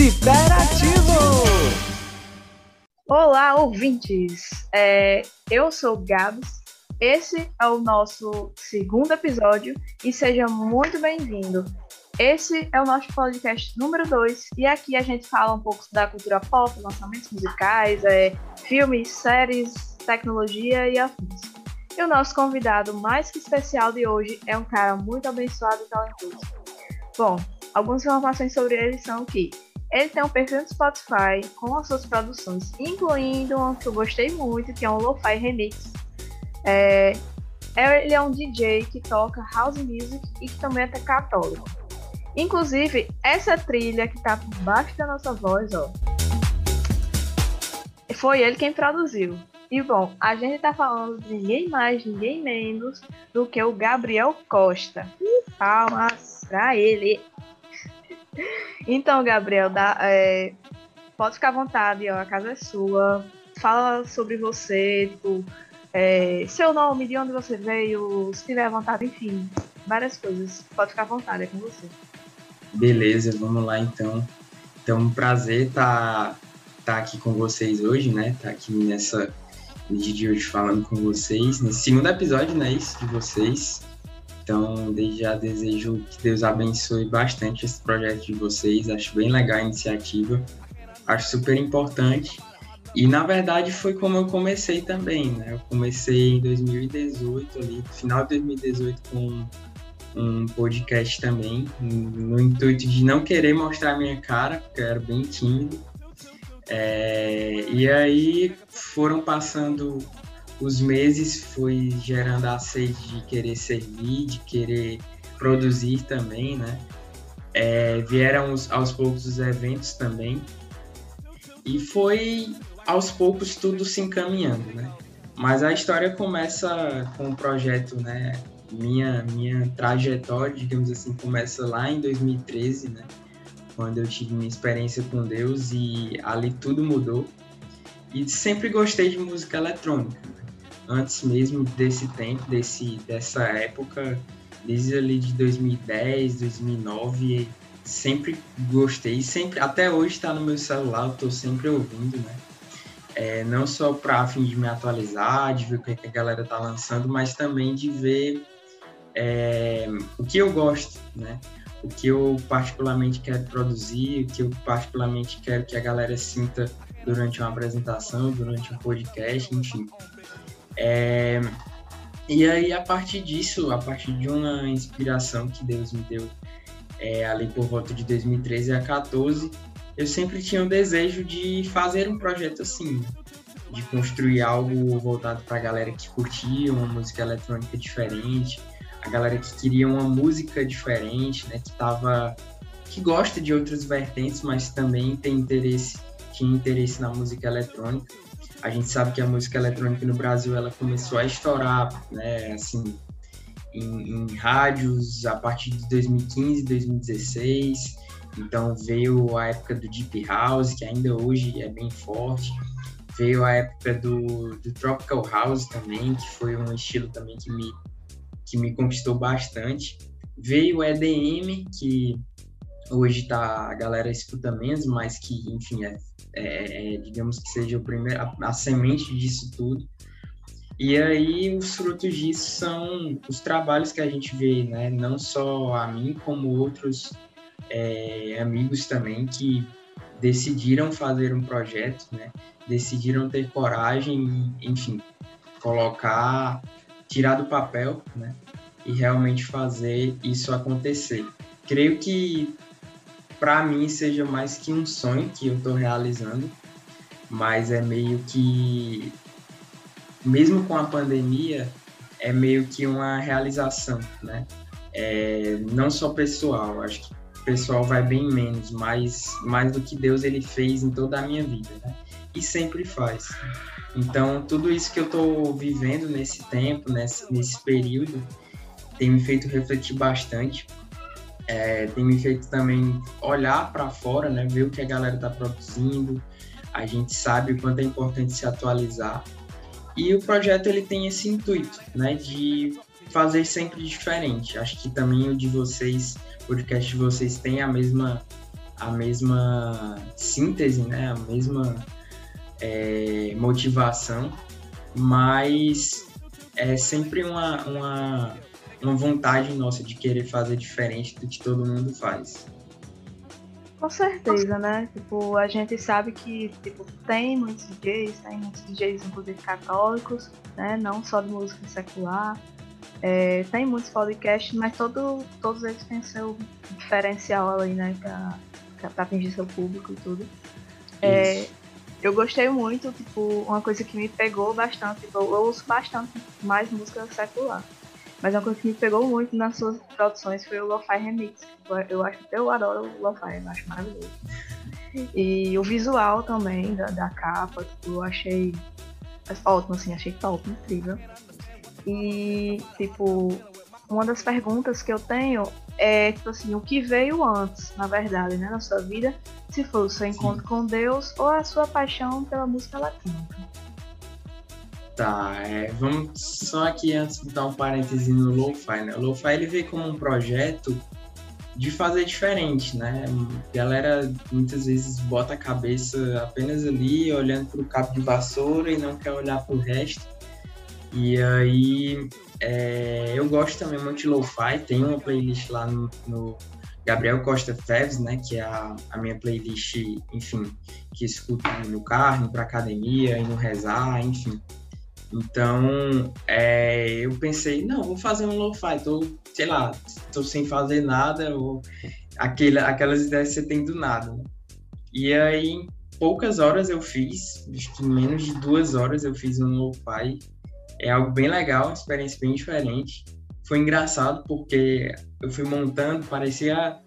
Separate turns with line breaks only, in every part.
Hiperativo!
Olá, ouvintes! É, eu sou Gabs, esse é o nosso segundo episódio e seja muito bem-vindo. Esse é o nosso podcast número 2 e aqui a gente fala um pouco da cultura pop, lançamentos musicais, é, filmes, séries, tecnologia e afins. E o nosso convidado mais que especial de hoje é um cara muito abençoado e talentoso. Bom, algumas informações sobre ele são que ele tem um perfil no Spotify com as suas produções, incluindo uma que eu gostei muito, que é um Lo-Fi Remix. É, ele é um DJ que toca house music e que também é católico. Inclusive, essa trilha que tá por baixo da nossa voz, ó, foi ele quem produziu. E bom, a gente tá falando de ninguém mais, ninguém menos do que o Gabriel Costa. Palmas pra ele. Então, Gabriel, dá, é, pode ficar à vontade, ó, a casa é sua. Fala sobre você, tipo, é, seu nome, de onde você veio, se tiver à vontade, enfim, várias coisas. Pode ficar à vontade, é com você.
Beleza, vamos lá então. Então, um prazer estar tá, tá aqui com vocês hoje, né? Tá aqui nessa de hoje falando com vocês, nesse segundo episódio, né? Isso de vocês. Então, desde já desejo que Deus abençoe bastante esse projeto de vocês. Acho bem legal a iniciativa. Acho super importante. E na verdade foi como eu comecei também, né? Eu comecei em 2018 ali, final de 2018 com um podcast também, no intuito de não querer mostrar minha cara, porque eu era bem tímido. É, e aí foram passando os meses, foi gerando a sede de querer servir, de querer produzir também, né? É, vieram os, aos poucos os eventos também. E foi aos poucos tudo se encaminhando, né? Mas a história começa com o um projeto, né? Minha, minha trajetória, digamos assim, começa lá em 2013, né? Quando eu tive minha experiência com Deus e ali tudo mudou. E sempre gostei de música eletrônica. Antes mesmo desse tempo, desse, dessa época, desde ali de 2010, 2009, sempre gostei, sempre, até hoje está no meu celular, eu estou sempre ouvindo, né? É, não só para fim de me atualizar, de ver o que a galera tá lançando, mas também de ver é, o que eu gosto, né? O que eu particularmente quero produzir, o que eu particularmente quero que a galera sinta durante uma apresentação, durante um podcast, enfim. É, e aí, a partir disso, a partir de uma inspiração que Deus me deu é, ali por volta de 2013 a 2014, eu sempre tinha o desejo de fazer um projeto assim, de construir algo voltado para a galera que curtia uma música eletrônica diferente, a galera que queria uma música diferente, né, que tava que gosta de outras vertentes, mas também tem interesse, tinha interesse na música eletrônica. A gente sabe que a música eletrônica no Brasil ela começou a estourar, né, assim, em, em rádios a partir de 2015, 2016 então veio a época do Deep House, que ainda hoje é bem forte. Veio a época do, do Tropical House também, que foi um estilo também que me, que me conquistou bastante. Veio o EDM, que hoje tá, a galera escuta menos, mas que, enfim, é, é, é digamos que seja o primeiro, a, a semente disso tudo. E aí os frutos disso são os trabalhos que a gente vê, né? Não só a mim, como outros é, amigos também que decidiram fazer um projeto, né? Decidiram ter coragem e, enfim, colocar, tirar do papel, né? E realmente fazer isso acontecer. Creio que para mim seja mais que um sonho que eu estou realizando, mas é meio que mesmo com a pandemia é meio que uma realização, né? É, não só pessoal, acho que pessoal vai bem menos, mas mais do que Deus ele fez em toda a minha vida, né? E sempre faz. Então, tudo isso que eu estou vivendo nesse tempo, nesse, nesse período, tem me feito refletir bastante. É, tem me feito também olhar para fora, né? Ver o que a galera está produzindo. A gente sabe o quanto é importante se atualizar. E o projeto ele tem esse intuito, né? De fazer sempre diferente. Acho que também o de vocês podcast de vocês tem a mesma a mesma síntese, né? A mesma é, motivação, mas é sempre uma, uma, uma vontade nossa de querer fazer diferente do que todo mundo faz.
Com certeza, né? Tipo, a gente sabe que tipo, tem muitos DJs, tem muitos DJs, inclusive católicos, né? Não só de música secular. É, tem muitos podcasts, mas todo, todos eles têm seu diferencial ali, né? Pra, pra atingir seu público e tudo. É, eu gostei muito, tipo, uma coisa que me pegou bastante, tipo, eu ouço bastante mais música secular. Mas uma coisa que me pegou muito nas suas produções foi o Lo-Fi Remix. Eu acho eu adoro o Lo-Fi, eu acho maravilhoso. E o visual também da, da capa, tipo, eu achei ótimo, assim, achei top, incrível. E, tipo, uma das perguntas que eu tenho é, tipo assim, o que veio antes, na verdade, né, na sua vida, se foi o seu encontro Sim. com Deus ou a sua paixão pela música latina.
Tá, é, vamos só aqui antes de dar um parêntese no Lo-Fi, né? O Lo-Fi ele veio como um projeto de fazer diferente, né? A galera muitas vezes bota a cabeça apenas ali, olhando para o cabo de vassoura e não quer olhar para o resto. E aí, é, eu gosto também muito de Lo-Fi, tem uma playlist lá no, no Gabriel Costa Feves, né? Que é a, a minha playlist, enfim, que escuto no carro, para academia, e no rezar, enfim. Então, é, eu pensei, não, vou fazer um lo-fi, tô, sei lá, tô sem fazer nada, ou aquele, aquelas ideias que você tem do nada. Né? E aí, em poucas horas eu fiz, acho que em menos de duas horas eu fiz um lo-fi. É algo bem legal, uma experiência bem diferente. Foi engraçado porque eu fui montando, parecia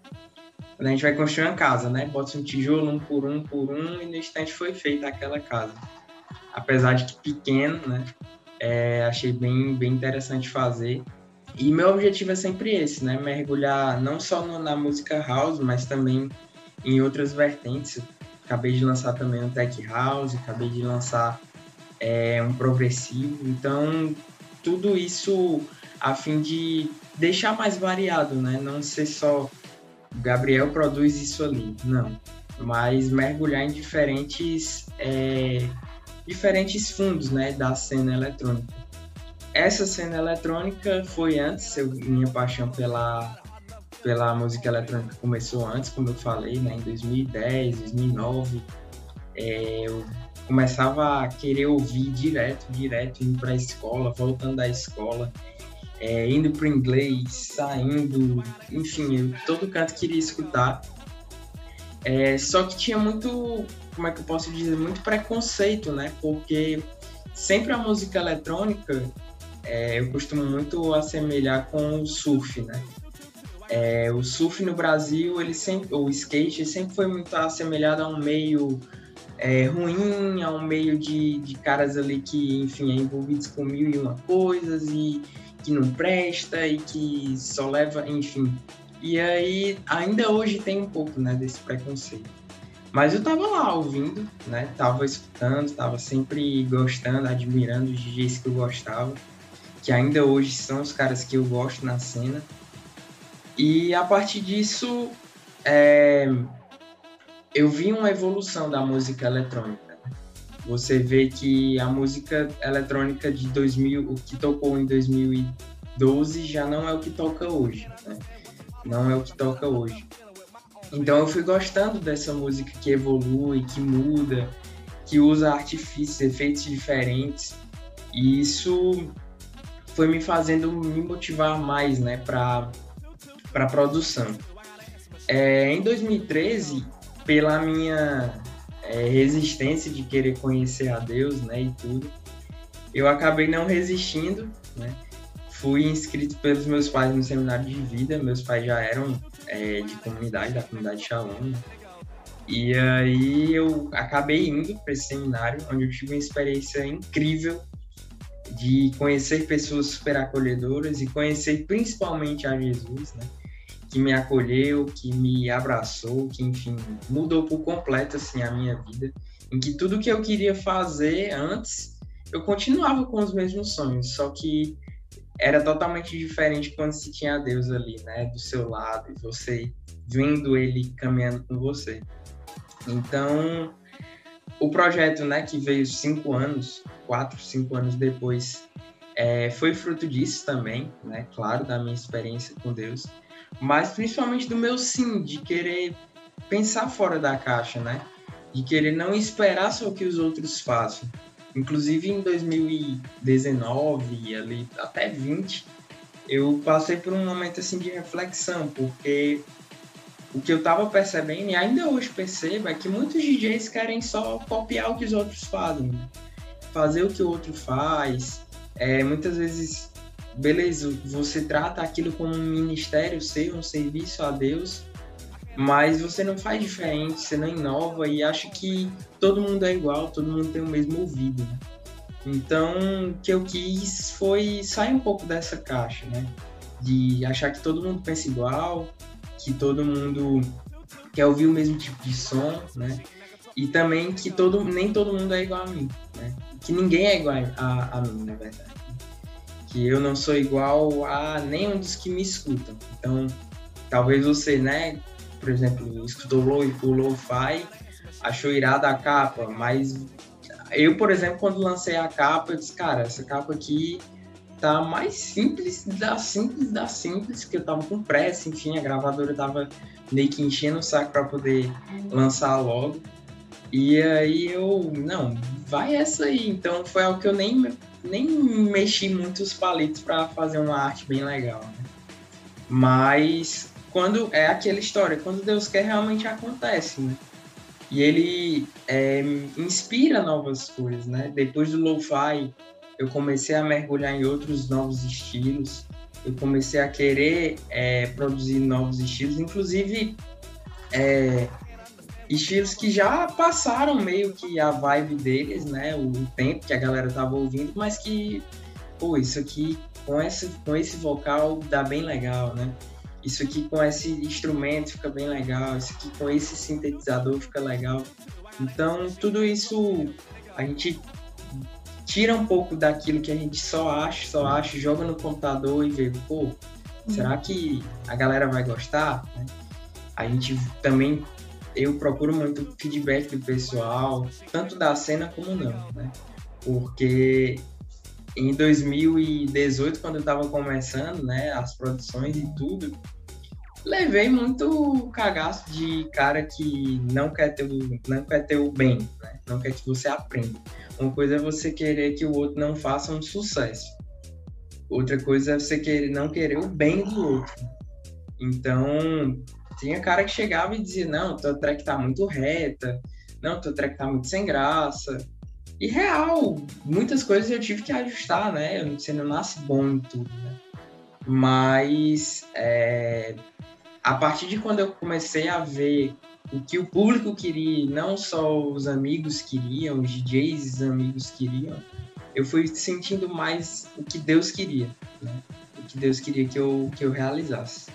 a gente vai construir uma casa, né? Bota um tijolo um por um por um e no instante foi feita aquela casa apesar de que pequeno, né? É, achei bem, bem interessante fazer. E meu objetivo é sempre esse, né? Mergulhar não só no, na música house, mas também em outras vertentes. Acabei de lançar também um tech house, acabei de lançar é, um progressivo. Então, tudo isso a fim de deixar mais variado, né? Não ser só Gabriel produz isso ali, não. Mas mergulhar em diferentes é, diferentes fundos né, da cena eletrônica. Essa cena eletrônica foi antes, eu, minha paixão pela, pela música eletrônica começou antes, como eu falei, né, em 2010, 2009. É, eu começava a querer ouvir direto, direto, indo para a escola, voltando da escola, é, indo para inglês, saindo, enfim, eu, todo canto queria escutar. É, só que tinha muito como é que eu posso dizer, muito preconceito, né? Porque sempre a música eletrônica é, eu costumo muito assemelhar com o surf, né? É, o surf no Brasil, ele sempre, o skate sempre foi muito assemelhado a um meio é, ruim, a um meio de, de caras ali que, enfim, é envolvidos com mil e uma coisas e que não presta e que só leva, enfim. E aí, ainda hoje tem um pouco, né, desse preconceito. Mas eu tava lá ouvindo, né? Tava escutando, tava sempre gostando, admirando os DJs que eu gostava, que ainda hoje são os caras que eu gosto na cena. E a partir disso, é, eu vi uma evolução da música eletrônica. Né? Você vê que a música eletrônica de 2000, o que tocou em 2012 já não é o que toca hoje, né? Não é o que toca hoje. Então eu fui gostando dessa música que evolui, que muda, que usa artifícios, efeitos diferentes. E isso foi me fazendo me motivar mais, né, para para produção. É, em 2013, pela minha é, resistência de querer conhecer a Deus, né, e tudo, eu acabei não resistindo, né? Fui inscrito pelos meus pais no seminário de vida. Meus pais já eram é, de comunidade, da comunidade Shalom. E aí eu acabei indo para esse seminário, onde eu tive uma experiência incrível de conhecer pessoas super acolhedoras e conhecer principalmente a Jesus, né? Que me acolheu, que me abraçou, que enfim mudou por completo assim a minha vida, em que tudo que eu queria fazer antes eu continuava com os mesmos sonhos, só que era totalmente diferente quando se tinha Deus ali, né, do seu lado, e você vendo ele caminhando com você. Então, o projeto, né, que veio cinco anos, quatro, cinco anos depois, é, foi fruto disso também, né, claro, da minha experiência com Deus, mas principalmente do meu sim, de querer pensar fora da caixa, né, de querer não esperar só o que os outros façam. Inclusive em 2019 ali até 20, eu passei por um momento assim de reflexão, porque o que eu estava percebendo e ainda hoje percebo é que muitos DJs querem só copiar o que os outros fazem, fazer o que o outro faz. É, muitas vezes, beleza, você trata aquilo como um ministério seu, um serviço a Deus, mas você não faz diferente, você não inova e acha que todo mundo é igual, todo mundo tem o mesmo ouvido. Né? Então, o que eu quis foi sair um pouco dessa caixa, né? De achar que todo mundo pensa igual, que todo mundo quer ouvir o mesmo tipo de som, né? E também que todo, nem todo mundo é igual a mim, né? Que ninguém é igual a, a mim, na verdade. Que eu não sou igual a nenhum dos que me escutam. Então, talvez você, né, por exemplo, escutou o Lo-Fi, achou irada a capa, mas eu, por exemplo, quando lancei a capa, eu disse, cara, essa capa aqui tá mais simples da simples da simples, que eu tava com pressa, enfim, a gravadora tava meio que enchendo o saco para poder lançar logo. E aí eu, não, vai essa aí. Então foi algo que eu nem, nem mexi muito os palitos para fazer uma arte bem legal. Né? Mas quando é aquela história, quando Deus quer realmente acontece, né? E ele é, inspira novas coisas, né? Depois do lo-fi, eu comecei a mergulhar em outros novos estilos. Eu comecei a querer é, produzir novos estilos, inclusive é, estilos que já passaram meio que a vibe deles, né? O tempo que a galera tava ouvindo, mas que, pô, isso aqui com esse, com esse vocal dá bem legal, né? Isso aqui com esse instrumento fica bem legal, isso aqui com esse sintetizador fica legal. Então, tudo isso a gente tira um pouco daquilo que a gente só acha, só acha, joga no computador e vê, pô, será que a galera vai gostar? A gente também, eu procuro muito feedback do pessoal, tanto da cena como não, né? Porque em 2018, quando eu estava começando, né, as produções e tudo, levei muito cagaço de cara que não quer ter o, não quer ter o bem, né? não quer que você aprenda. Uma coisa é você querer que o outro não faça um sucesso. Outra coisa é você querer, não querer o bem do outro. Então, tinha cara que chegava e dizia, não, tua track tá muito reta, não, tua track tá muito sem graça. E real, muitas coisas eu tive que ajustar, né? Você não nasce bom em tudo, né? Mas é, a partir de quando eu comecei a ver o que o público queria, não só os amigos queriam, os DJs os amigos queriam, eu fui sentindo mais o que Deus queria, né? O que Deus queria que eu, que eu realizasse.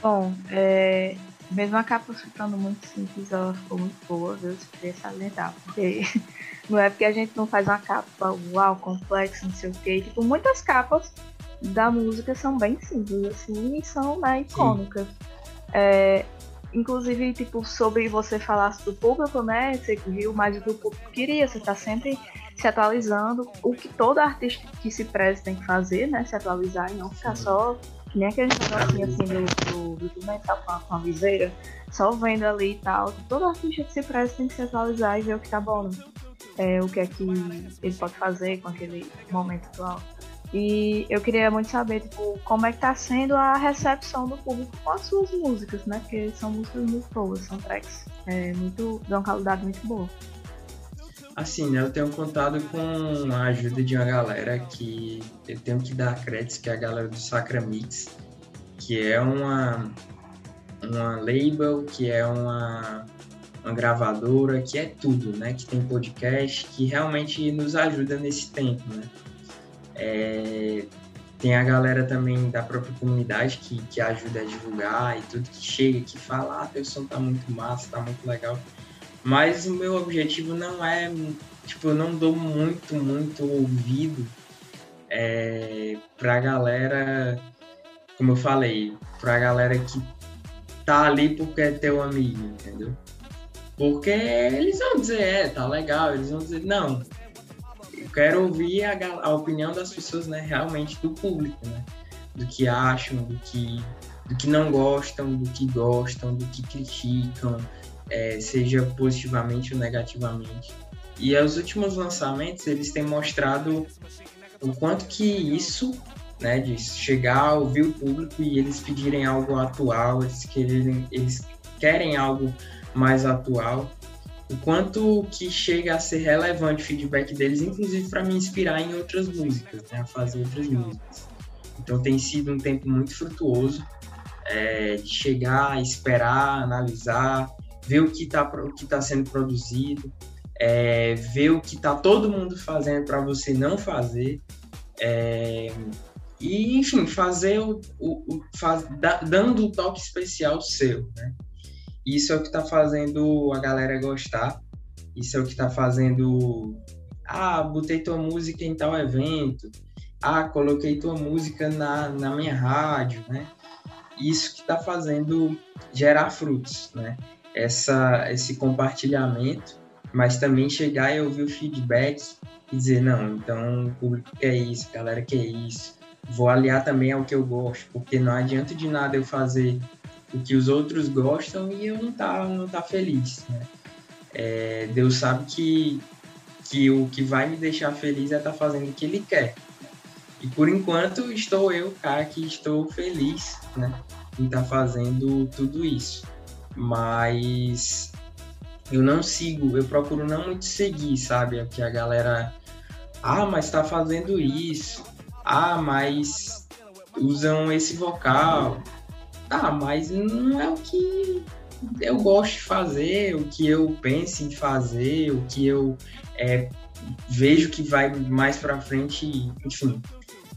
Bom, é, mesmo a capa ficando muito simples, ela ficou muito boa, Deus queria salientar, porque não é porque a gente não faz uma capa uau, complexa, não sei o quê. Tipo, muitas capas da música são bem simples, assim, e são né, icônicas. É, inclusive, tipo, sobre você falar do público, né? Você viu mais o que o público queria, você tá sempre se atualizando. O que todo artista que se preze tem que fazer, né? Se atualizar e não ficar só que nem aquele negocinho assim do, do, do mental com a, com a viseira, só vendo ali e tal. Todo artista que se preze tem que se atualizar e ver o que tá bom, né? é, o que é que ele pode fazer com aquele momento atual. E eu queria muito saber, tipo, como é que tá sendo a recepção do público com as suas músicas, né? Porque são músicas muito boas, são tracks é, muito, de uma qualidade muito boa.
Assim, né? Eu tenho contado com a ajuda de uma galera que eu tenho que dar créditos, que é a galera do Sacra Mix, que é uma, uma label, que é uma, uma gravadora, que é tudo, né? Que tem podcast, que realmente nos ajuda nesse tempo, né? É, tem a galera também da própria comunidade que, que ajuda a divulgar e tudo que chega, que fala, ah, teu som tá muito massa, tá muito legal. Mas o meu objetivo não é, tipo, eu não dou muito, muito ouvido é, pra galera, como eu falei, pra galera que tá ali porque é teu amigo, entendeu? Porque eles vão dizer, é, tá legal, eles vão dizer, não. Eu quero ouvir a, a opinião das pessoas, né, realmente do público, né? Do que acham, do que, do que não gostam, do que gostam, do que criticam, é, seja positivamente ou negativamente. E os últimos lançamentos, eles têm mostrado o quanto que isso, né, de chegar, ouvir o público e eles pedirem algo atual, eles eles querem algo mais atual, o quanto que chega a ser relevante o feedback deles, inclusive para me inspirar em outras músicas, né, a fazer outras músicas. Então tem sido um tempo muito frutuoso é, de chegar, esperar, analisar, ver o que está tá sendo produzido, é, ver o que está todo mundo fazendo para você não fazer. É, e, enfim, fazer o, o, o faz, da, dando o toque especial seu, né? Isso é o que está fazendo a galera gostar. Isso é o que está fazendo. Ah, botei tua música em tal evento. Ah, coloquei tua música na, na minha rádio, né? Isso que está fazendo gerar frutos, né? Essa, esse compartilhamento mas também chegar e ouvir o feedback e dizer, não, então o público quer isso, a galera quer isso, vou aliar também ao que eu gosto, porque não adianta de nada eu fazer o que os outros gostam e eu não tá, não tá feliz, né? É, Deus sabe que, que o que vai me deixar feliz é estar tá fazendo o que Ele quer. E por enquanto estou eu, cara, que estou feliz, né? Em estar tá fazendo tudo isso. Mas eu não sigo, eu procuro não muito seguir, sabe? Que a galera, ah, mas tá fazendo isso, ah, mas usam esse vocal, tá, mas não é o que eu gosto de fazer, o que eu penso em fazer, o que eu é, vejo que vai mais para frente, enfim.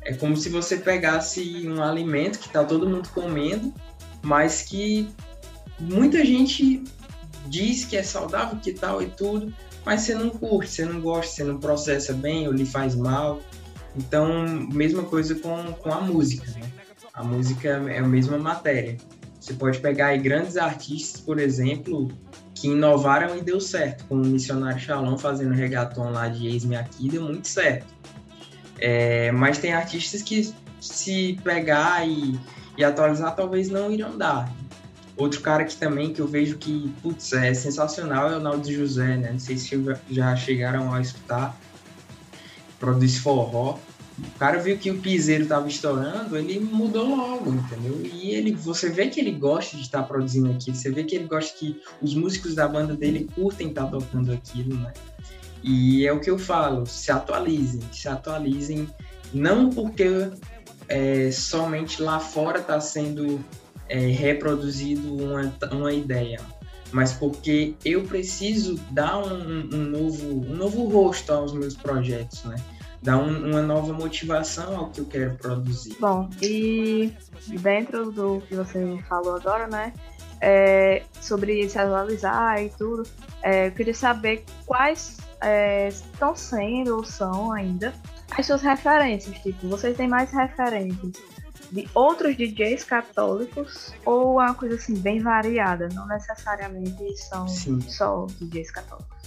É como se você pegasse um alimento que tá todo mundo comendo, mas que muita gente diz que é saudável, que tal e tudo, mas você não curte, você não gosta, você não processa bem ou lhe faz mal. Então, mesma coisa com, com a música, né? A música é a mesma matéria. Você pode pegar aí grandes artistas, por exemplo, que inovaram e deu certo, como o Missionário Shalom fazendo regaton lá de Ex-me Aqui, deu muito certo. É, mas tem artistas que se pegar e, e atualizar talvez não irão dar. Outro cara que também que eu vejo que, putz, é sensacional é o Naldo José, né? Não sei se já chegaram a escutar. Produz forró. O cara viu que o piseiro tava estourando, ele mudou logo, entendeu? E ele, você vê que ele gosta de estar produzindo aquilo, você vê que ele gosta que os músicos da banda dele curtem estar tocando aquilo, né? E é o que eu falo, se atualizem, se atualizem, não porque é, somente lá fora está sendo é, reproduzido uma, uma ideia, mas porque eu preciso dar um, um, novo, um novo rosto aos meus projetos, né? Dar um, uma nova motivação ao que eu quero produzir.
Bom, e dentro do que você falou agora, né? É, sobre se atualizar e tudo, é, eu queria saber quais é, estão sendo ou são ainda as suas referências. Tipo, vocês têm mais referências de outros DJs católicos ou uma coisa assim bem variada, não necessariamente são Sim. só DJs católicos?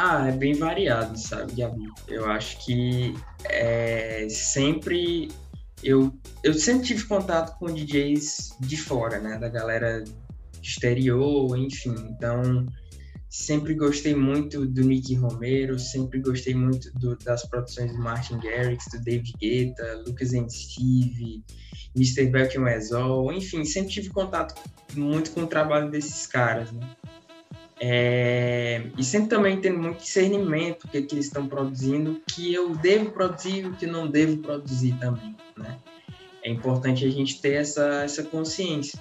Ah, é bem variado, sabe, Gabi? Eu acho que é, sempre eu, eu sempre tive contato com DJs de fora, né, da galera exterior, enfim. Então, sempre gostei muito do Nick Romero, sempre gostei muito do, das produções do Martin Garrix, do David Guetta, Lucas and Steve, Mr. Belkin Wesol, enfim, sempre tive contato muito com o trabalho desses caras, né? É, e sempre também tendo muito discernimento do que, que eles estão produzindo, que eu devo produzir e o que não devo produzir também, né? É importante a gente ter essa, essa consciência.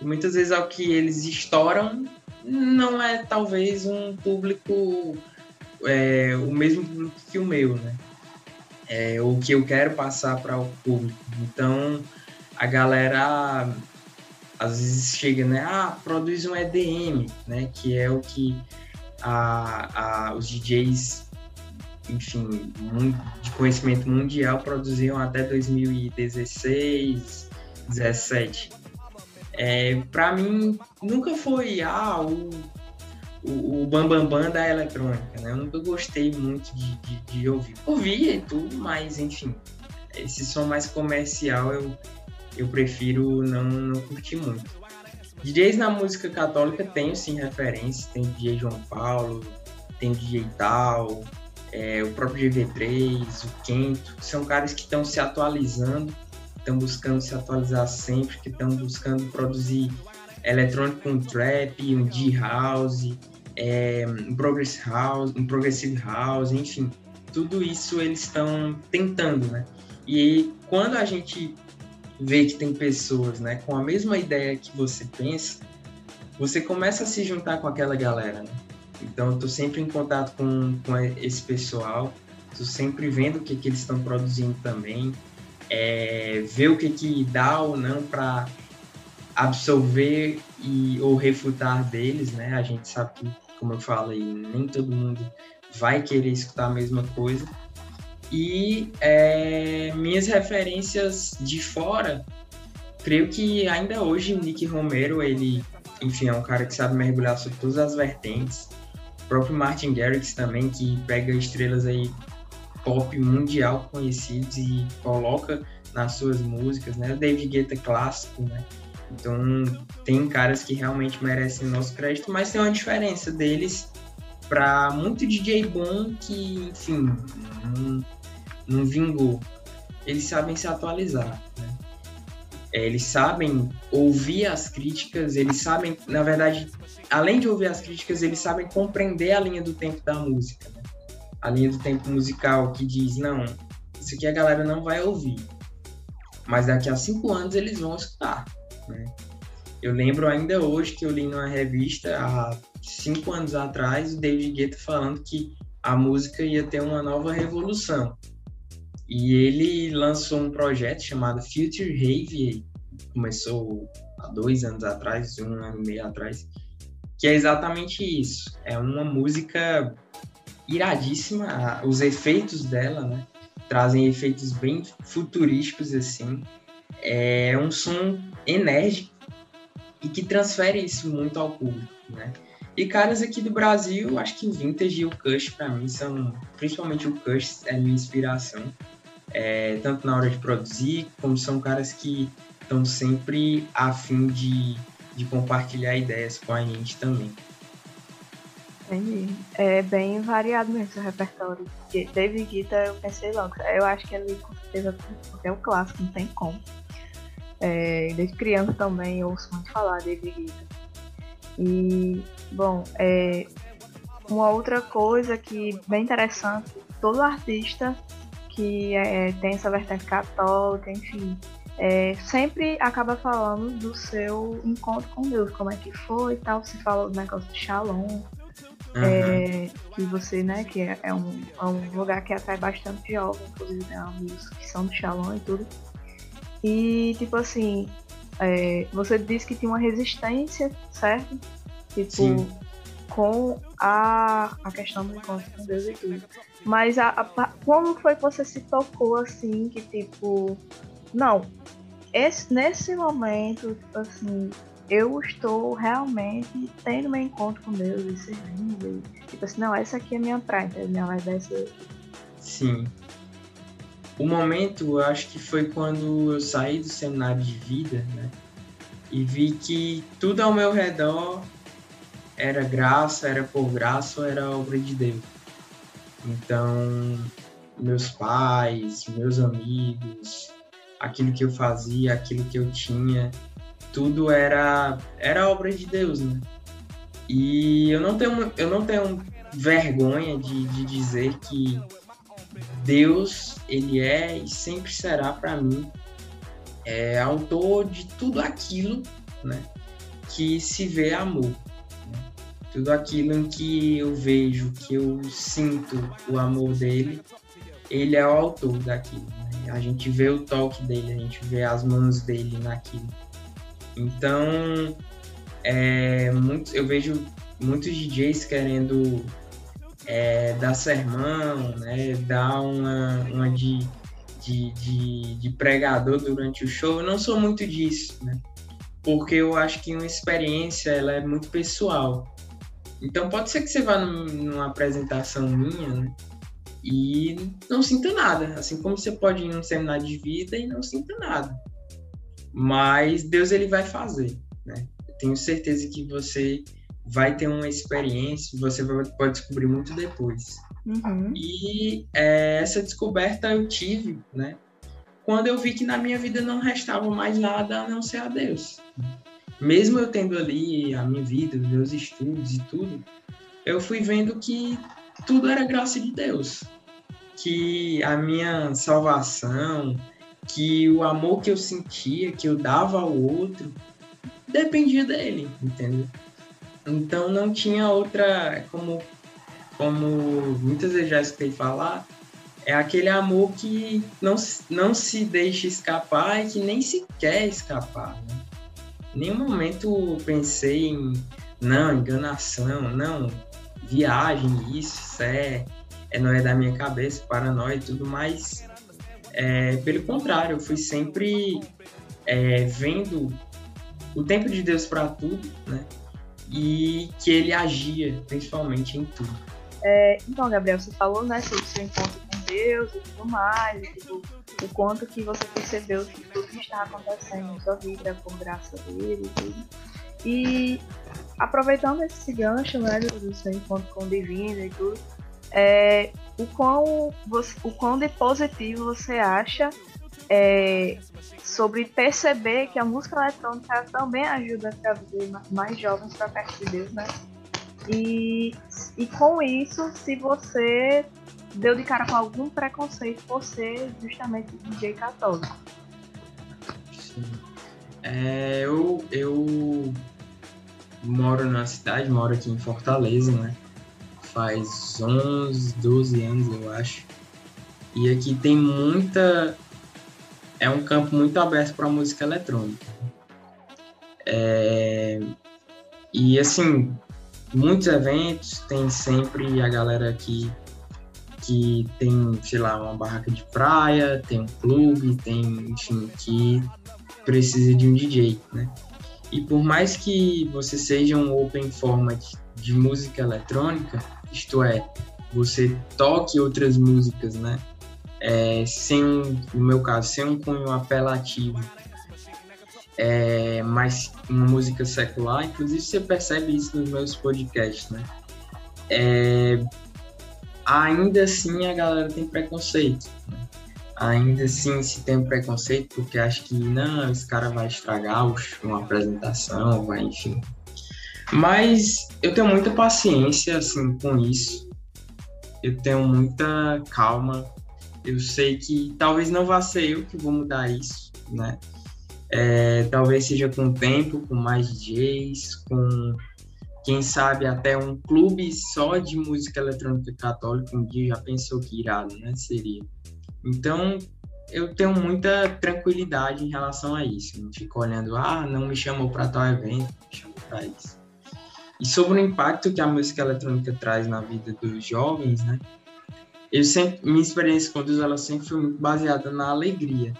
E muitas vezes ao que eles estouram não é talvez um público, é, o mesmo público que o meu, né? É, o que eu quero passar para o público. Então, a galera às vezes chega, né? Ah, produz um EDM, né? Que é o que a, a, os DJs, enfim, de conhecimento mundial produziam até 2016, 17. É, para mim, nunca foi ah, o, o, o bambambam bam, bam da eletrônica, né? Eu nunca gostei muito de, de, de ouvir. Ouvia e tudo, mas enfim, esse som mais comercial eu, eu prefiro não, não curtir muito. DJs na música católica tenho sim referências, tem DJ João Paulo, tem DJ Tal, é, o próprio GV3, o Kento, são caras que estão se atualizando, estão buscando se atualizar sempre, que estão buscando produzir eletrônico com trap, um D-House, é, um, progress house, um Progressive House, enfim, tudo isso eles estão tentando, né? E quando a gente vê que tem pessoas, né, com a mesma ideia que você pensa, você começa a se juntar com aquela galera, né? Então, eu tô sempre em contato com, com esse pessoal, tô sempre vendo o que, que eles estão produzindo também, é, ver o que, que dá ou não para absorver e, ou refutar deles, né? A gente sabe que, como eu falei, nem todo mundo vai querer escutar a mesma coisa. E é, minhas referências de fora, creio que ainda hoje Nick Romero, ele, enfim, é um cara que sabe mergulhar sobre todas as vertentes. O próprio Martin Garrix também, que pega estrelas aí pop mundial conhecidos e coloca nas suas músicas, né? David Guetta clássico, né? Então, tem caras que realmente merecem nosso crédito, mas tem uma diferença deles para muito DJ bom que, enfim, não, não vingou. Eles sabem se atualizar, né? É, eles sabem ouvir as críticas, eles sabem, na verdade, além de ouvir as críticas, eles sabem compreender a linha do tempo da música. Né? A linha do tempo musical que diz, não, isso aqui a galera não vai ouvir. Mas daqui a cinco anos eles vão escutar. Né? Eu lembro ainda hoje que eu li numa revista, há cinco anos atrás, o David Guetta falando que a música ia ter uma nova revolução. E ele lançou um projeto chamado Future Rave, começou há dois anos atrás, um ano e meio atrás, que é exatamente isso. É uma música iradíssima, os efeitos dela, né? Trazem efeitos bem futurísticos, assim. É um som enérgico e que transfere isso muito ao público, né? E caras aqui do Brasil, acho que o Vintage e o Kush, para mim, são... Principalmente o Kush é minha inspiração. É, tanto na hora de produzir, como são caras que estão sempre a fim de de compartilhar ideias com a gente também.
Entendi. É bem variado mesmo o repertório. Porque David Guetta eu pensei logo. Eu acho que ele com certeza é um clássico, não tem como. É, desde criança também eu ouço muito falar David Guetta. E, bom, é, uma outra coisa que bem interessante, todo artista que é, tem essa vertente católica, enfim, é, sempre acaba falando do seu encontro com Deus, como é que foi e tal. Você fala do negócio de Shalom, uhum. é, que você, né, que é, é, um, é um lugar que atrai bastante jovens, inclusive né, amigos que são do Shalom e tudo. E, tipo assim, é, você disse que tinha uma resistência, certo? Tipo, Sim. Com a, a questão do encontro com Deus e tudo. Mas a, a, como foi que você se tocou assim, que tipo, não, esse, nesse momento, assim, eu estou realmente tendo meu encontro com Deus e servindo. E, tipo assim, não, essa aqui é minha praia, entendeu? Vai descer
Sim. O momento, eu acho que foi quando eu saí do seminário de vida, né? E vi que tudo ao meu redor era graça, era por graça, era obra de Deus. Então, meus pais, meus amigos, aquilo que eu fazia, aquilo que eu tinha, tudo era era obra de Deus, né? E eu não tenho eu não tenho vergonha de, de dizer que Deus ele é e sempre será para mim é autor de tudo aquilo, né? Que se vê amor? Tudo aquilo em que eu vejo, que eu sinto o amor dele, ele é o autor daquilo. Né? A gente vê o toque dele, a gente vê as mãos dele naquilo. Então, é, muito, eu vejo muitos DJs querendo é, dar sermão, né, dar uma, uma de, de, de, de, pregador durante o show. Eu não sou muito disso, né? Porque eu acho que uma experiência ela é muito pessoal. Então pode ser que você vá numa apresentação minha né, e não sinta nada, assim como você pode ir num seminário de vida e não sinta nada. Mas Deus ele vai fazer, né? Eu tenho certeza que você vai ter uma experiência, você vai, pode descobrir muito depois.
Uhum.
E é, essa descoberta eu tive, né? Quando eu vi que na minha vida não restava mais nada a não ser a Deus. Mesmo eu tendo ali a minha vida, meus estudos e tudo, eu fui vendo que tudo era graça de Deus. Que a minha salvação, que o amor que eu sentia, que eu dava ao outro, dependia dele, entendeu? Então não tinha outra, como, como muitas vezes já escutei falar, é aquele amor que não, não se deixa escapar e que nem se quer escapar. Né? Nenhum momento pensei em, não, enganação, não, viagem, isso é, é não é da minha cabeça, paranoia e tudo mais. É, pelo contrário, eu fui sempre é, vendo o tempo de Deus para tudo, né? e que ele agia principalmente em tudo.
É, então, Gabriel, você falou né, sobre o seu encontro Deus e tudo mais, e, tipo, o quanto que você percebeu que tudo que está acontecendo na sua vida por graça dele e tudo. E aproveitando esse gancho né, do seu encontro com o divino e tudo, é, o, quão, o quão de positivo você acha é, sobre perceber que a música eletrônica também ajuda a trazer mais jovens para perto de Deus, né? E, e com isso, se você deu de cara com algum preconceito por ser justamente DJ católico.
Sim. É, eu, eu moro na cidade, moro aqui em Fortaleza, né? Faz 11, 12 anos, eu acho. E aqui tem muita é um campo muito aberto para música eletrônica. É, e assim, muitos eventos tem sempre a galera que que tem, sei lá, uma barraca de praia, tem um clube, tem, enfim, que precisa de um DJ, né? E por mais que você seja um open format de música eletrônica, isto é, você toque outras músicas, né? é, sem, no meu caso, sem um cunho apelativo, é, mas uma música secular, inclusive você percebe isso nos meus podcasts, né? É, ainda assim a galera tem preconceito. Ainda assim se tem preconceito porque acha que não, esse cara vai estragar uma apresentação, vai, enfim. Mas eu tenho muita paciência assim com isso. Eu tenho muita calma eu sei que talvez não vá ser eu que vou mudar isso, né? É, talvez seja com o tempo, com mais DJs, com quem sabe até um clube só de música eletrônica católica um dia já pensou que irado, né? Seria. Então, eu tenho muita tranquilidade em relação a isso. Não fico olhando, ah, não me chamou para tal evento, me chamou para isso. E sobre o impacto que a música eletrônica traz na vida dos jovens, né? eu sempre, minha experiência com Deus, ela sempre foi muito baseada na alegria.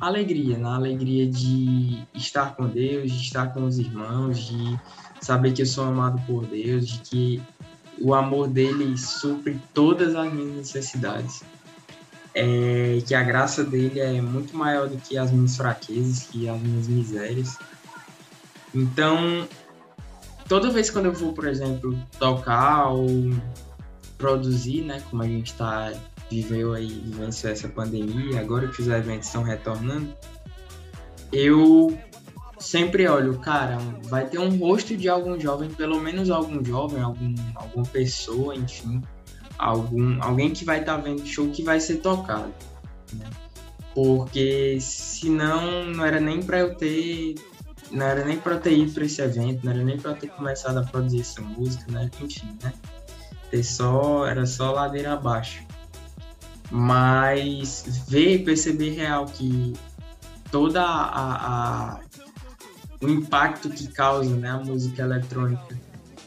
Alegria, na alegria de estar com Deus, de estar com os irmãos, de saber que eu sou amado por Deus, de que o amor dele supre todas as minhas necessidades. É, que a graça dele é muito maior do que as minhas fraquezas, que as minhas misérias. Então, toda vez quando eu vou, por exemplo, tocar ou produzir, né? Como a gente está viveu aí, vivenciou essa pandemia, agora que os eventos estão retornando, eu sempre olho, cara, vai ter um rosto de algum jovem, pelo menos algum jovem, algum, alguma pessoa, enfim, algum, alguém que vai estar tá vendo show que vai ser tocado, né? Porque senão não era nem para eu ter não era nem para ter ido para esse evento, não era nem para ter começado a produzir essa música, né? Enfim, né? ter só era só ladeira abaixo. Mas ver perceber real que toda a, a, o impacto que causa né, a música eletrônica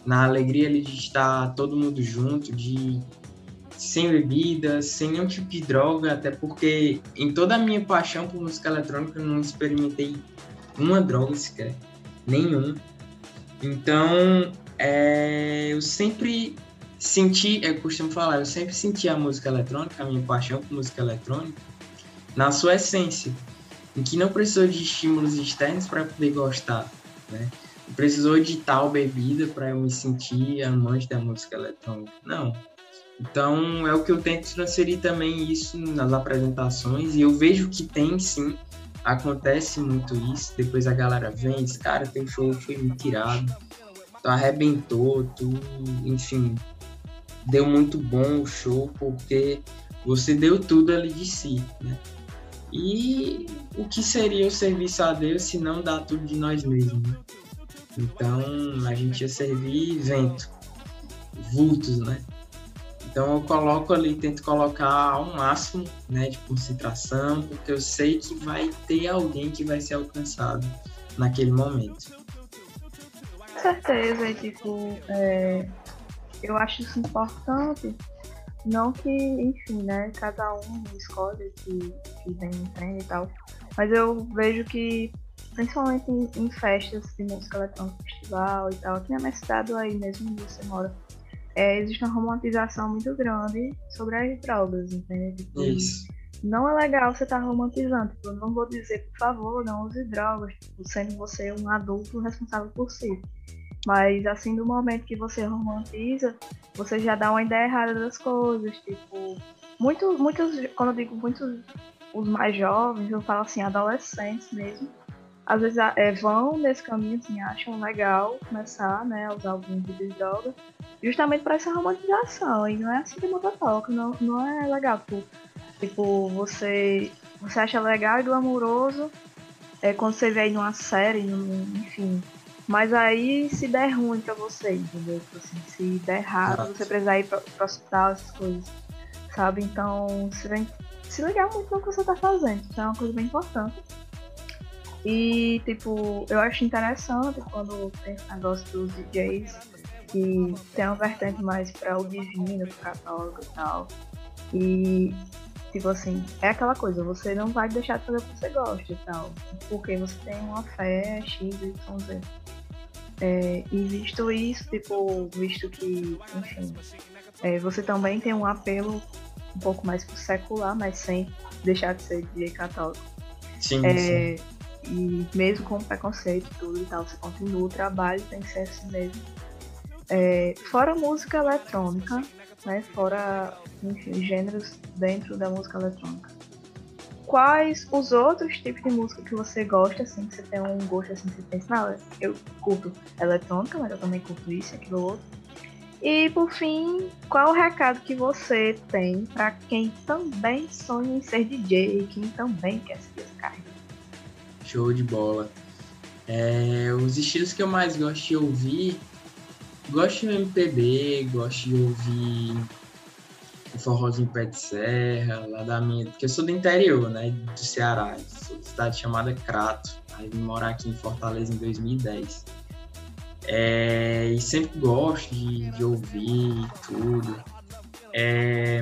na alegria ali, de estar todo mundo junto, de sem bebida, sem nenhum tipo de droga, até porque em toda a minha paixão por música eletrônica eu não experimentei uma droga sequer, nenhum. Então, é, eu sempre senti, eu costumo falar, eu sempre senti a música eletrônica, a minha paixão por música eletrônica, na sua essência, em que não precisou de estímulos externos para poder gostar, né? Não precisou de tal bebida para eu me sentir amante da música eletrônica. Não, então é o que eu tento transferir também isso nas apresentações e eu vejo que tem sim, acontece muito isso. Depois a galera vem, diz, cara, teu show foi muito tirado, tu arrebentou, tu, enfim, deu muito bom o show porque você deu tudo ali de si, né? E o que seria o serviço a Deus se não dar tudo de nós mesmos, né? Então a gente ia servir vento, vultos, né? Então eu coloco ali, tento colocar ao máximo né, de concentração, porque eu sei que vai ter alguém que vai ser alcançado naquele momento.
Com certeza, tipo, é, eu acho isso importante. Não que, enfim, né, cada um escolhe que, que vem em frente e tal. Mas eu vejo que, principalmente em, em festas de música eletrônica, festival e tal, aqui na minha cidade aí mesmo onde você mora, é, existe uma romantização muito grande sobre as drogas, entende?
Tipo, Isso.
Não é legal você estar tá romantizando. Tipo, eu não vou dizer, por favor, não use drogas, tipo, sendo você um adulto responsável por si. Mas assim, do momento que você romantiza, você já dá uma ideia errada das coisas. Tipo, muitos, muitos, quando eu digo muitos, os mais jovens, eu falo assim, adolescentes mesmo, às vezes é, vão nesse caminho, assim, acham legal começar, né, a usar algum tipo de droga, justamente para essa romantização. E não é assim que muda toca, não, não é legal. Tipo, tipo, você, você acha legal e glamouroso é, quando você vê aí numa série, enfim. Mas aí se der ruim pra você, entendeu? Tipo assim, se der errado, você precisar ir pro, pro hospital, essas coisas. Sabe? Então, você tem que se ligar muito no que você tá fazendo. Isso é uma coisa bem importante. E, tipo, eu acho interessante quando tem esse negócio dos DJs que tem uma vertente mais para o divino, pro católico e tal. E, tipo assim, é aquela coisa, você não vai deixar de fazer o que você gosta e tal. Porque você tem uma fé X, Y, Z. É, e visto isso, tipo, visto que, enfim, é, você também tem um apelo um pouco mais pro secular, mas sem deixar de ser DJ católico.
Sim, é, sim.
E mesmo com preconceito e tudo e tal, você continua o trabalho, tem que ser assim mesmo. É, fora música eletrônica, né? Fora, enfim, gêneros dentro da música eletrônica. Quais os outros tipos de música que você gosta, assim, que você tem um gosto assim, que você pensa, não, eu curto eletrônica, mas eu também curto isso, aquilo outro. E por fim, qual o recado que você tem para quem também sonha em ser DJ, quem também quer ser esse
Show de bola. É, os estilos que eu mais gosto de ouvir Gosto de MPB, gosto de ouvir o forrozinho pé de serra, lá da minha. Porque eu sou do interior, né? Do Ceará. Sou de cidade chamada Crato. Aí vim morar aqui em Fortaleza em 2010. É, e sempre gosto de, de ouvir tudo. É,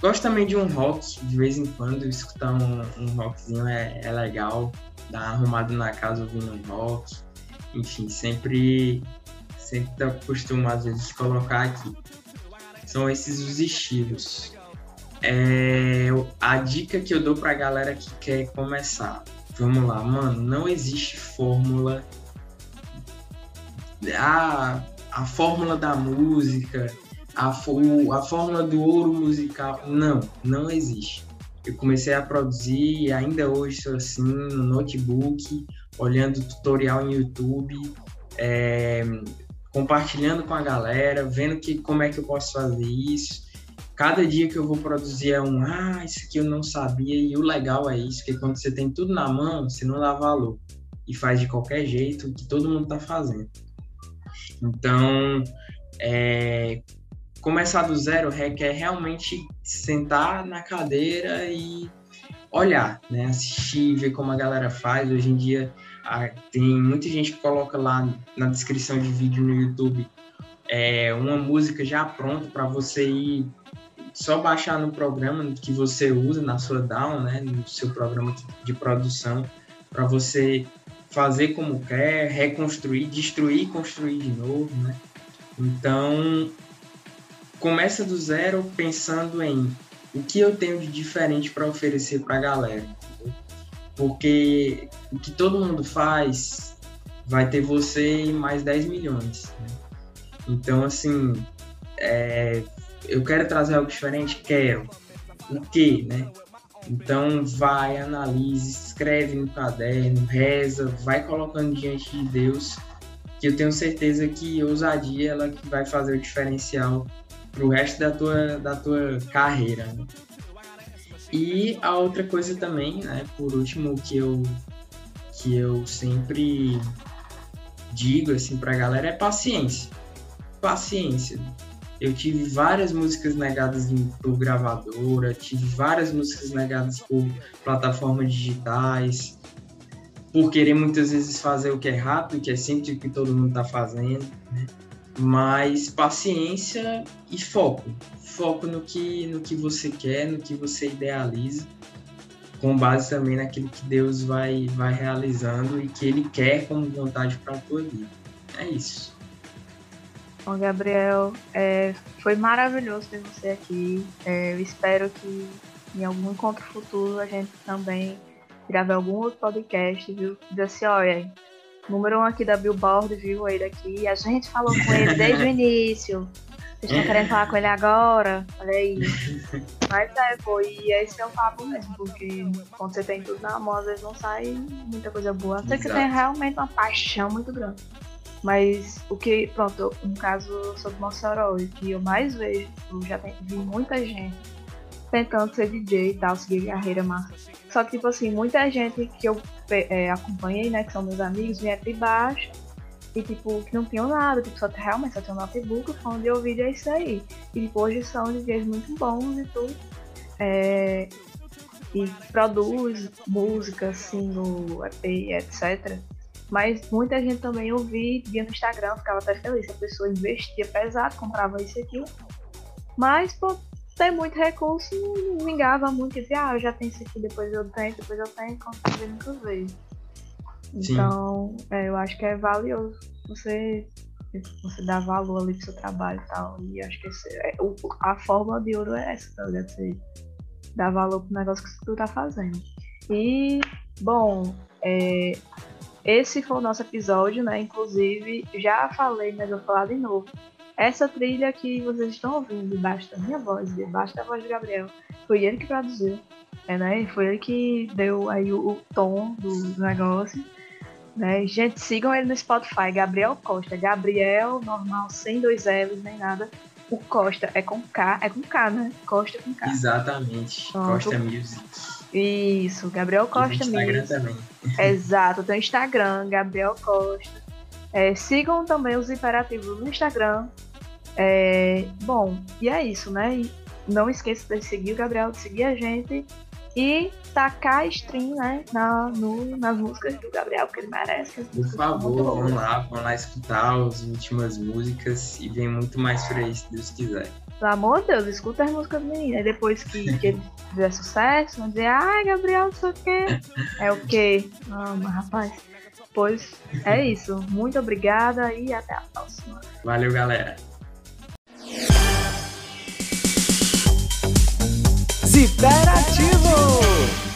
gosto também de um rock, de vez em quando escutar um, um rockzinho é, é legal. Dar uma arrumada na casa ouvindo um rock. Enfim, sempre sempre costumo às vezes colocar aqui. São esses os estilos. É, a dica que eu dou pra galera que quer começar. Vamos lá, mano, não existe fórmula. A, a fórmula da música, a, a fórmula do ouro musical. Não, não existe. Eu comecei a produzir e ainda hoje sou assim, no notebook, olhando tutorial no YouTube, é, compartilhando com a galera, vendo que como é que eu posso fazer isso. Cada dia que eu vou produzir é um, ah, isso aqui eu não sabia. E o legal é isso, que quando você tem tudo na mão, você não dá valor. E faz de qualquer jeito que todo mundo está fazendo. Então, é, começar do zero requer realmente sentar na cadeira e olhar, né? Assistir, ver como a galera faz. Hoje em dia tem muita gente que coloca lá na descrição de vídeo no YouTube é, uma música já pronta para você ir só baixar no programa que você usa na sua DAW, né, no seu programa de produção, para você fazer como quer, reconstruir, destruir e construir de novo, né? Então, começa do zero pensando em o que eu tenho de diferente para oferecer para a galera. Porque o que todo mundo faz vai ter você e mais 10 milhões. Né? Então, assim, é, eu quero trazer algo diferente? Quero. O que, né? Então, vai, analise, escreve no caderno, reza, vai colocando diante de Deus, que eu tenho certeza que ousadia ela que vai fazer o diferencial pro resto da tua, da tua carreira. Né? E a outra coisa também, né, por último, que eu, que eu sempre digo assim pra galera é paciência. Paciência. Eu tive várias músicas negadas por gravadora, tive várias músicas negadas por plataformas digitais, por querer muitas vezes fazer o que é rápido, que é sempre o que todo mundo está fazendo, né? Mas paciência e foco, foco no que no que você quer, no que você idealiza, com base também naquilo que Deus vai vai realizando e que Ele quer como vontade para a tua vida. É isso.
Bom, Gabriel, é, foi maravilhoso ter você aqui. É, eu espero que em algum encontro futuro a gente também grave algum outro podcast, viu? Diz assim, olha, número um aqui da Billboard, viu? Aí daqui. A gente falou com ele desde o início. Vocês estão querendo falar com ele agora? Olha aí. Mas é, pô, e esse é o papo mesmo, porque quando você tem tudo na mão, às vezes não sai muita coisa boa. A não ser que tenha realmente uma paixão muito grande. Mas o que, pronto, no caso sobre Mossoró, que eu mais vejo, eu já vi muita gente tentando ser DJ e tal, seguir carreira massa. Só que, tipo assim, muita gente que eu é, acompanhei, né, que são meus amigos, vieram de baixo e, tipo, que não tinham nada, tipo, só realmente só tem um notebook, fone de ouvido é isso aí. E, tipo, hoje são DJs muito bons e tudo. É, e produz música, single, EP, etc. Mas muita gente também ouvia, via no Instagram, ficava até feliz. A pessoa investia pesado, comprava isso aqui. Mas, pô, tem muito recurso, não vingava muito. Dizia, ah, eu já tenho isso aqui, depois eu tenho, depois eu tenho, fazer nunca veio. Então, é, eu acho que é valioso você, você dar valor ali pro seu trabalho e tal. E acho que esse, é, o, a forma de ouro é essa, tá ligado? Você dar valor pro negócio que tu tá fazendo. E, bom, é, esse foi o nosso episódio, né? Inclusive, já falei, mas vou falar de novo. Essa trilha que vocês estão ouvindo debaixo da minha voz, debaixo da voz de Gabriel, foi ele que produziu. É, né? Foi ele que deu aí o, o tom do negócio. Né? Gente, sigam ele no Spotify, Gabriel Costa. Gabriel, normal, sem dois L's nem nada. O Costa é com K, é com K, né? Costa com K.
Exatamente. Pronto. Costa Music.
Isso, Gabriel Costa
e Instagram mesmo. também.
Exato, tem o Instagram, Gabriel Costa. É, sigam também os imperativos no Instagram. É, bom, e é isso, né? E não esqueça de seguir o Gabriel, de seguir a gente e tacar stream, né, na, no, nas músicas do Gabriel, que ele merece.
Por favor, vamos lá, vamos lá escutar as últimas músicas e vem muito mais por aí, se Deus quiser.
Pelo amor de Deus, escuta as músicas do menino. Aí depois que, que ele fizer sucesso, vão dizer, ai, Gabriel, não sei o quê. É o quê? Ah, mas rapaz. Pois é isso. Muito obrigada e até a próxima.
Valeu, galera.
Ziperativo!